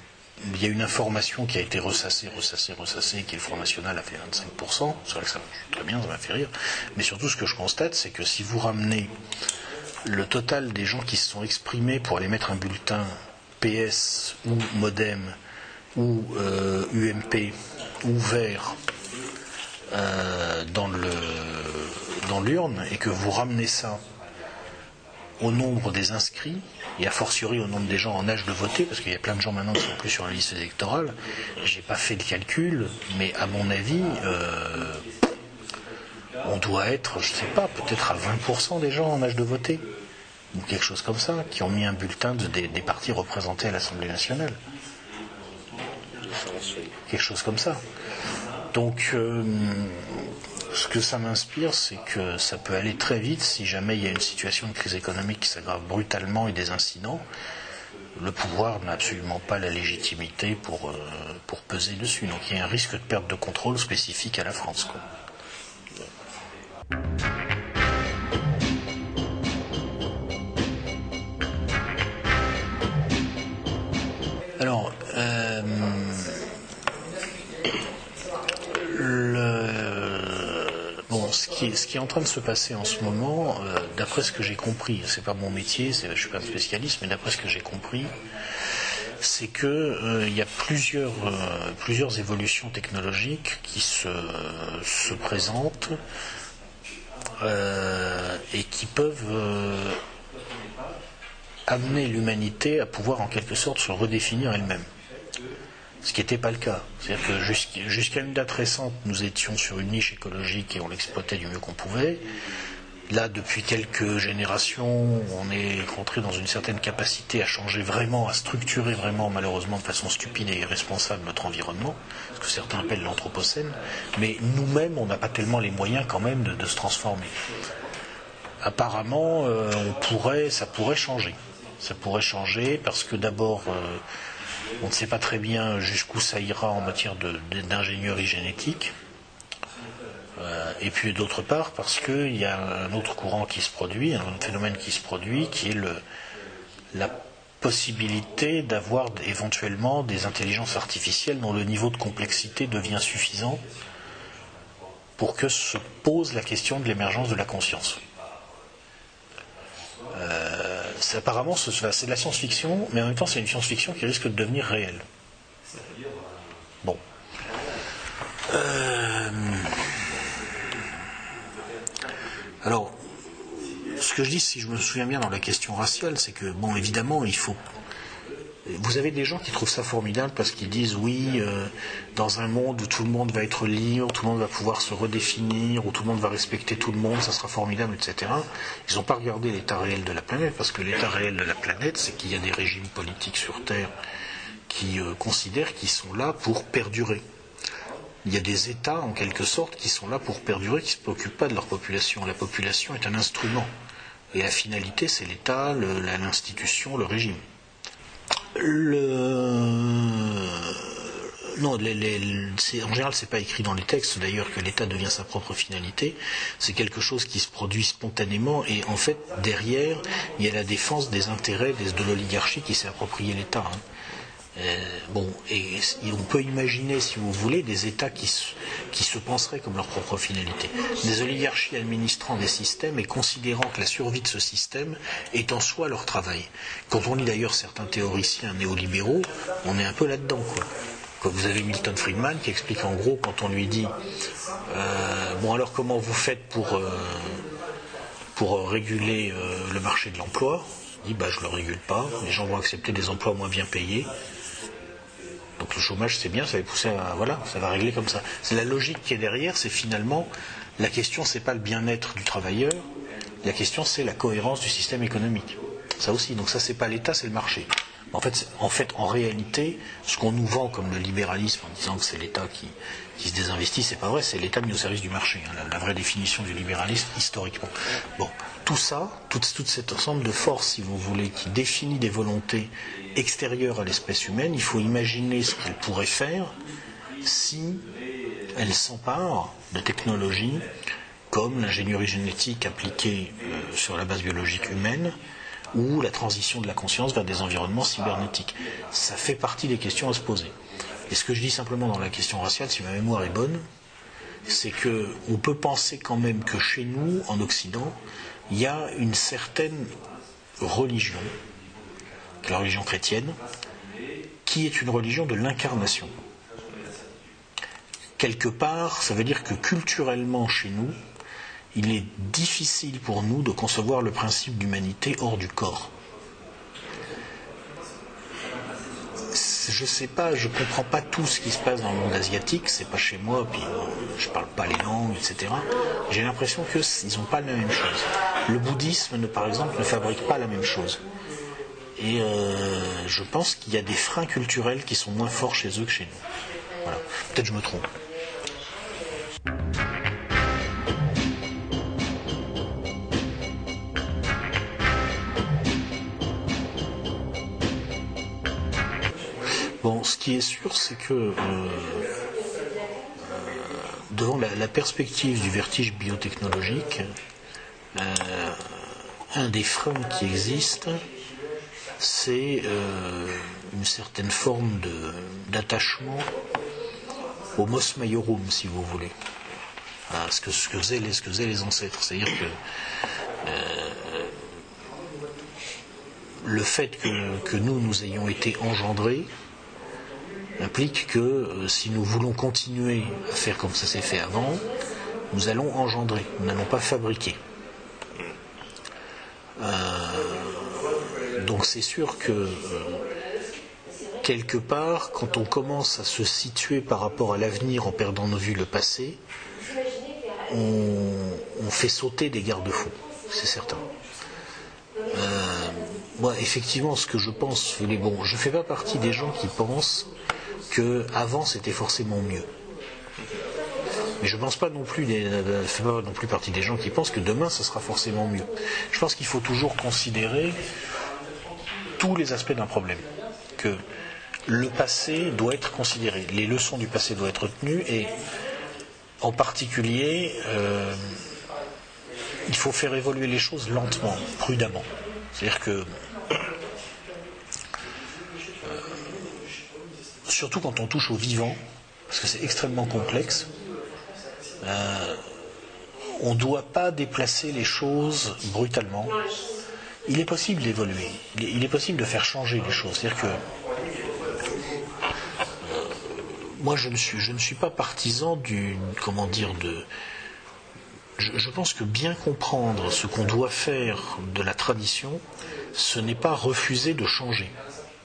il y a une information qui a été ressassée, ressassée, ressassée, qui est le Front National a fait 25%. C'est vrai que ça très bien, ça m'a fait rire. Mais surtout, ce que je constate, c'est que si vous ramenez le total des gens qui se sont exprimés pour aller mettre un bulletin PS ou Modem ou UMP euh, ou Vert euh, dans l'urne et que vous ramenez ça au nombre des inscrits, et a fortiori au nombre des gens en âge de voter, parce qu'il y a plein de gens maintenant qui sont plus sur la liste électorale, j'ai pas fait le calcul, mais à mon avis, euh, on doit être, je sais pas, peut-être à 20% des gens en âge de voter, ou quelque chose comme ça, qui ont mis un bulletin de, des, partis représentés à l'Assemblée nationale. Quelque chose comme ça. Donc, euh, ce que ça m'inspire, c'est que ça peut aller très vite si jamais il y a une situation de crise économique qui s'aggrave brutalement et des incidents. Le pouvoir n'a absolument pas la légitimité pour, euh, pour peser dessus. Donc il y a un risque de perte de contrôle spécifique à la France. Ce qui est en train de se passer en ce moment, euh, d'après ce que j'ai compris, c'est pas mon métier, je suis pas un spécialiste, mais d'après ce que j'ai compris, c'est que euh, y a plusieurs, euh, plusieurs évolutions technologiques qui se, se présentent et qui peuvent amener l'humanité à pouvoir en quelque sorte se redéfinir elle-même ce qui n'était pas le cas. C'est-à-dire que jusqu'à une date récente, nous étions sur une niche écologique et on l'exploitait du mieux qu'on pouvait. Là, depuis quelques générations, on est rentré dans une certaine capacité à changer vraiment, à structurer vraiment, malheureusement, de façon stupide et irresponsable notre environnement, ce que certains appellent l'anthropocène. Mais nous-mêmes, on n'a pas tellement les moyens quand même de, se transformer. Apparemment, euh, on pourrait, ça pourrait changer. Ça pourrait changer parce que d'abord, euh, on ne sait pas très bien jusqu'où ça ira en matière d'ingénierie génétique. Euh, et puis d'autre part, parce qu'il y a un autre courant qui se produit, un phénomène qui se produit, qui est la possibilité d'avoir éventuellement des intelligences artificielles dont le niveau de complexité devient suffisant pour que se pose la question de l'émergence de la conscience. Euh, apparemment, c'est de la science-fiction, mais en même temps, c'est une science-fiction qui risque de devenir réelle. Bon. Euh, alors, ce que je dis, si je me souviens bien dans la question raciale, c'est que, bon, évidemment, il faut vous avez des gens qui trouvent ça formidable parce qu'ils disent oui, euh, dans un monde où tout le monde va être libre, tout le monde va pouvoir se redéfinir, où tout le monde va respecter tout le monde, ça sera formidable, etc. Ils n'ont pas regardé l'état réel de la planète parce que l'état réel de la planète, c'est qu'il y a des régimes politiques sur Terre qui euh, considèrent qu'ils sont là pour perdurer. Il y a des États, en quelque sorte, qui sont là pour perdurer, qui ne se préoccupent pas de leur population. La population est un instrument. Et la finalité, c'est l'État, l'institution, le régime. Le... Non, en général, c'est pas écrit dans les textes, d'ailleurs, que l'État devient sa propre finalité. C'est quelque chose qui se produit spontanément, et en fait, derrière, il y a la défense des intérêts de l'oligarchie qui s'est approprié l'État. Hein. Euh, bon, et, on peut imaginer, si vous voulez, des États qui se, penseraient comme leur propre finalité. Des oligarchies administrant des systèmes et considérant que la survie de ce système est en soi leur travail. Quand on lit d'ailleurs certains théoriciens néolibéraux, on est un peu là-dedans, quoi. Vous avez Milton Friedman qui explique en gros, quand on lui dit euh, Bon, alors comment vous faites pour, euh, pour réguler le marché de l'emploi? Il dit bah, Je ne le régule pas, les gens vont accepter des emplois moins bien payés, donc le chômage, c'est bien, ça va pousser à, voilà, ça va régler comme ça. C'est la logique qui est derrière, c'est finalement, la question, c'est pas le bien-être du travailleur, la question, c'est la cohérence du système économique. Ça aussi, donc ça, c'est pas l'État, c'est le marché. En fait, en réalité, ce qu'on nous vend comme le libéralisme en disant que c'est l'État qui, qui, se désinvestit, c'est pas vrai, c'est l'État mis au service du marché. Hein, la, vraie définition du libéralisme historiquement. Bon, tout ça, tout, tout cet ensemble de forces, si vous voulez, qui définit des volontés extérieures à l'espèce humaine, il faut imaginer ce qu'elle pourrait faire si elle s'empare de technologies comme l'ingénierie génétique appliquée euh, sur la base biologique humaine, ou la transition de la conscience vers des environnements cybernétiques. Ça fait partie des questions à se poser. Et ce que je dis simplement dans la question raciale, si ma mémoire est bonne, c'est que on peut penser quand même que chez nous, en Occident, il y a une certaine religion, la religion chrétienne, qui est une religion de l'incarnation. Quelque part, ça veut dire que culturellement chez nous, il est difficile pour nous de concevoir le principe d'humanité hors du corps. Je ne sais pas, je ne comprends pas tout ce qui se passe dans le monde asiatique, c'est pas chez moi, puis euh, je parle pas les langues, etc. J'ai l'impression qu'ils n'ont pas la même chose. Le bouddhisme, par exemple, ne fabrique pas la même chose. Et euh, je pense qu'il y a des freins culturels qui sont moins forts chez eux que chez nous. Voilà. Peut-être je me trompe. Qui est sûr, c'est que euh, euh, devant la, perspective du vertige biotechnologique, euh, un des freins qui existent, c'est une certaine forme d'attachement au mos maiorum, si vous voulez. à ce que, ce que, faisaient, les, ce que ancêtres. C'est-à-dire que le fait que, nous, nous ayons été engendrés implique que euh, si nous voulons continuer à faire comme ça s'est fait avant, nous allons engendrer, nous n'allons pas fabriquer. Euh, donc c'est sûr que euh, quelque part, quand on commence à se situer par rapport à l'avenir en perdant nos vues le passé, on, on fait sauter des garde-fous, c'est certain. moi, effectivement, ce que je pense, bon, je ne fais pas partie des gens qui pensent que avant c'était forcément mieux. Mais je ne pense pas non plus, ne fais pas non plus partie des gens qui pensent que demain ce sera forcément mieux. Je pense qu'il faut toujours considérer tous les aspects d'un problème. Que le passé doit être considéré, les leçons du passé doivent être retenues et en particulier, euh, il faut faire évoluer les choses lentement, prudemment. C'est-à-dire que surtout quand on touche au vivant, parce que c'est extrêmement complexe, euh, on ne doit pas déplacer les choses brutalement. Il est possible d'évoluer, il, est possible de faire changer les choses. C'est-à-dire que euh, moi, je ne, suis, je ne suis pas partisan du. Comment dire de. Je, pense que bien comprendre ce qu'on doit faire de la tradition, ce n'est pas refuser de changer.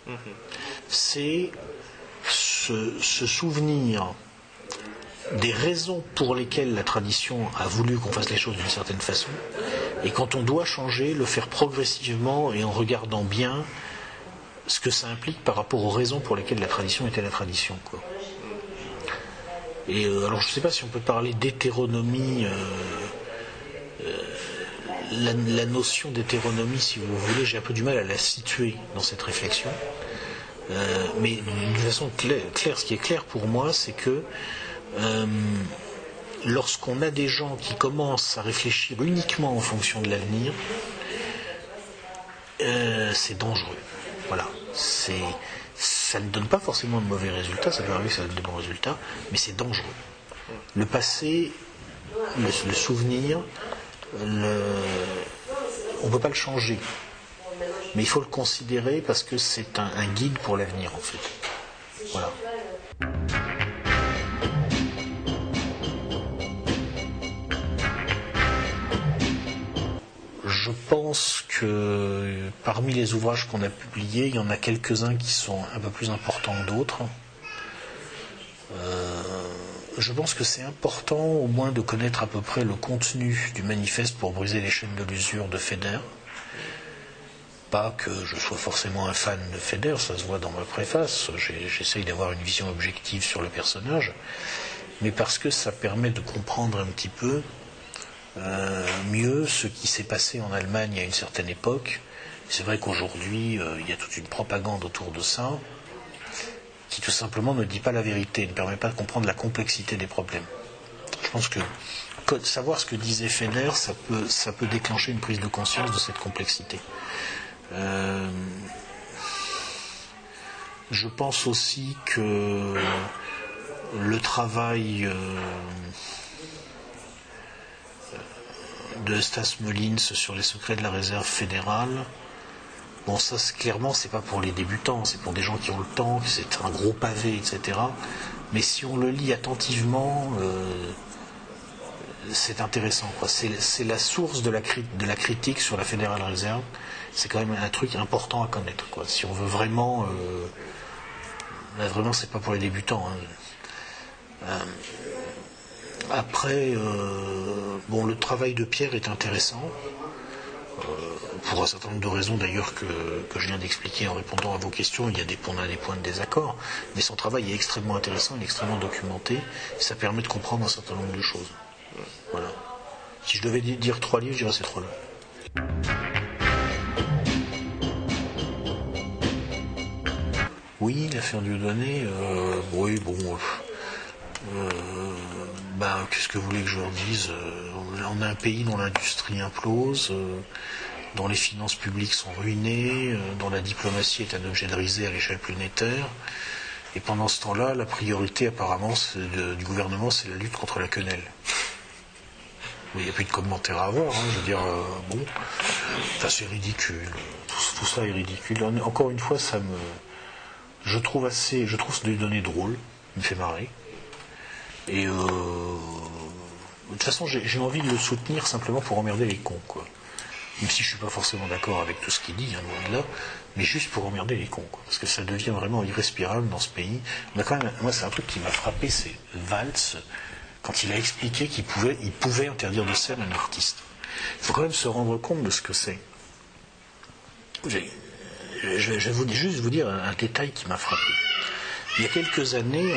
Mm-hmm. C'est se, souvenir des raisons pour lesquelles la tradition a voulu qu'on fasse les choses d'une certaine façon, et quand on doit changer, le faire progressivement et en regardant bien ce que ça implique par rapport aux raisons pour lesquelles la tradition était la tradition. Quoi. Et euh, alors je ne sais pas si on peut parler d'hétéronomie, euh, euh, la, la, notion d'hétéronomie, si vous voulez, j'ai un peu du mal à la situer dans cette réflexion. Euh, mais de façon claire, ce qui est clair pour moi, c'est que euh, lorsqu'on a des gens qui commencent à réfléchir uniquement en fonction de l'avenir, euh, c'est dangereux. Voilà. C'est, ça ne donne pas forcément de mauvais résultats, ça peut arriver que ça donne de bons résultats, mais c'est dangereux. Le passé, le, souvenir, on ne peut pas le changer mais il faut le considérer parce que c'est un, guide pour l'avenir en fait. Voilà. Je pense que parmi les ouvrages qu'on a publiés, il y en a quelques-uns qui sont un peu plus importants que d'autres. Euh, je pense que c'est important au moins de connaître à peu près le contenu du manifeste pour briser les chaînes de l'usure de Feder pas que je sois forcément un fan de Feder, ça se voit dans ma préface, j'essaye d'avoir une vision objective sur le personnage, mais parce que ça permet de comprendre un petit peu euh, mieux ce qui s'est passé en Allemagne à une certaine époque. C'est vrai qu'aujourd'hui, euh, il y a toute une propagande autour de ça qui tout simplement ne dit pas la vérité, ne permet pas de comprendre la complexité des problèmes. Je pense que savoir ce que disait Feder, ça peut, ça peut déclencher une prise de conscience de cette complexité. Euh, je pense aussi que le travail euh, de Stas Molins sur les secrets de la réserve fédérale, bon ça clairement c'est pas pour les débutants, c'est pour des gens qui ont le temps, c'est un gros pavé, etc. Mais si on le lit attentivement, euh, c'est intéressant. C'est la source de la, critique sur la Fédérale Réserve. C'est quand même un truc important à connaître. Quoi. Si on veut vraiment. Euh, là, vraiment, c'est pas pour les débutants. Hein. Euh, après, euh, bon, le travail de Pierre est intéressant. pour un certain nombre de raisons d'ailleurs que, je viens d'expliquer en répondant à vos questions, il y a des, on a des points de désaccord, mais son travail est extrêmement intéressant, il est extrêmement documenté, ça permet de comprendre un certain nombre de choses. Voilà. Si je devais dire trois livres, je dirais ces trois-là. Oui, l'affaire du donné, euh, oui, bon. Euh, bah, qu'est-ce que vous voulez que je leur dise euh, On a un pays dont l'industrie implose, dont les finances publiques sont ruinées, dont la diplomatie est un objet de risée à l'échelle planétaire. Et pendant ce temps-là, la priorité apparemment du gouvernement, c'est la lutte contre la quenelle. Il n'y a plus de commentaires à avoir. Hein, je veux dire, euh, bon, c'est ridicule. Tout, ça est ridicule. Encore une fois, ça me, je trouve assez, je trouve des données drôles, il me fait marrer. Et euh, de toute façon, j'ai envie de le soutenir simplement pour emmerder les cons, quoi. Même si je suis pas forcément d'accord avec tout ce qu'il dit, hein, là, mais juste pour emmerder les cons, quoi. Parce que ça devient vraiment irrespirable dans ce pays. quand même, moi, c'est un truc qui m'a frappé, c'est Valls quand il a expliqué qu'il pouvait, il pouvait interdire de scène un artiste. Il faut quand même se rendre compte de ce que c'est. Je, vais vous, juste vous dire un, détail qui m'a frappé. Il y a quelques années,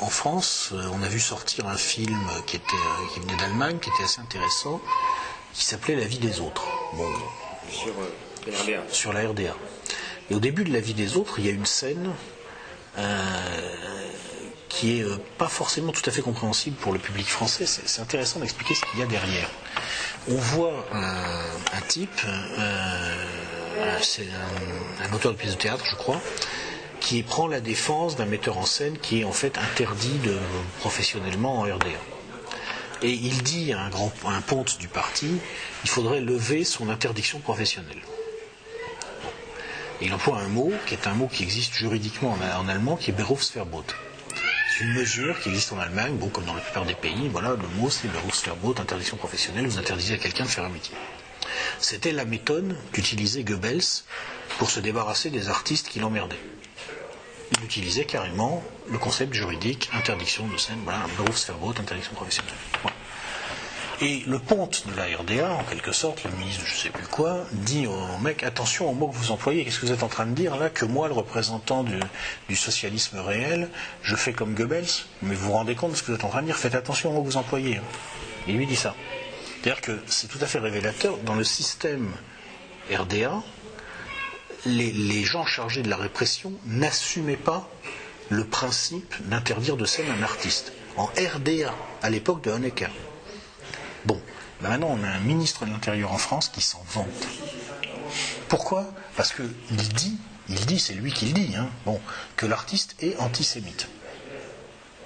en, France, euh, on a vu sortir un film qui, était, euh, qui venait d'Allemagne, qui était assez intéressant, qui s'appelait La vie des autres. Bon, sur euh, la RDA. Sur la RDA. Et au début de La vie des autres, il y a une scène qui est euh, pas forcément tout à fait compréhensible pour le public français. C'est intéressant d'expliquer ce qu'il y a derrière. On voit un, type, euh, c'est un, auteur de pièce de théâtre, je crois, qui prend la défense d'un metteur en scène qui est en fait interdit professionnellement en RDA. Et il dit à un, grand, un ponte du parti, il faudrait lever son interdiction professionnelle. Et il emploie un mot qui est un mot qui existe juridiquement en, allemand, qui est Berufsverbot une mesure qui existe en Allemagne, bon, comme dans la plupart des pays. Voilà, le mot c'est Berufsverbot, interdiction professionnelle, vous interdisez à quelqu'un de faire un métier. C'était la méthode qu'utilisait Goebbels pour se débarrasser des artistes qui l'emmerdaient. Il utilisait carrément le concept juridique, interdiction de scène, voilà, Berufsverbot, interdiction professionnelle. Et le ponte de la RDA, en quelque sorte, le ministre de je ne sais plus quoi, dit au mec attention aux mots que vous employez. Qu'est-ce que vous êtes en train de dire là Que moi, le représentant du, socialisme réel, je fais comme Goebbels Mais vous vous rendez compte de ce que vous êtes en train de dire Faites attention aux mots que vous employez. Il lui dit ça. C'est-à-dire que c'est tout à fait révélateur. Dans le système RDA, les, les gens chargés de la répression n'assumaient pas le principe d'interdire de scène un artiste. En RDA, à l'époque de Honecker. Bon, ben maintenant on a un ministre de l'Intérieur en France qui s'en vante. Pourquoi? Parce qu'il dit, il dit, c'est lui qui le dit, hein, que l'artiste est antisémite.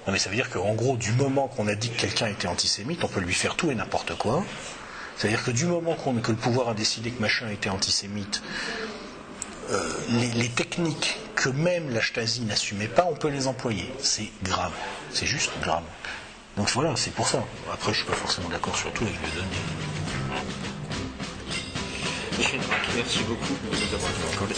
Non mais ça veut dire qu'en gros, du moment qu'on a dit que quelqu'un était antisémite, on peut lui faire tout et n'importe quoi. C'est-à-dire que du moment qu'on, que le pouvoir a décidé que machin était antisémite, euh, les, techniques que même la Stasi n'assumait pas, on peut les employer. C'est grave. C'est juste grave. Donc voilà, c'est pour ça. Après, je suis pas forcément d'accord sur tout avec les données. Merci beaucoup de nous avoir accordé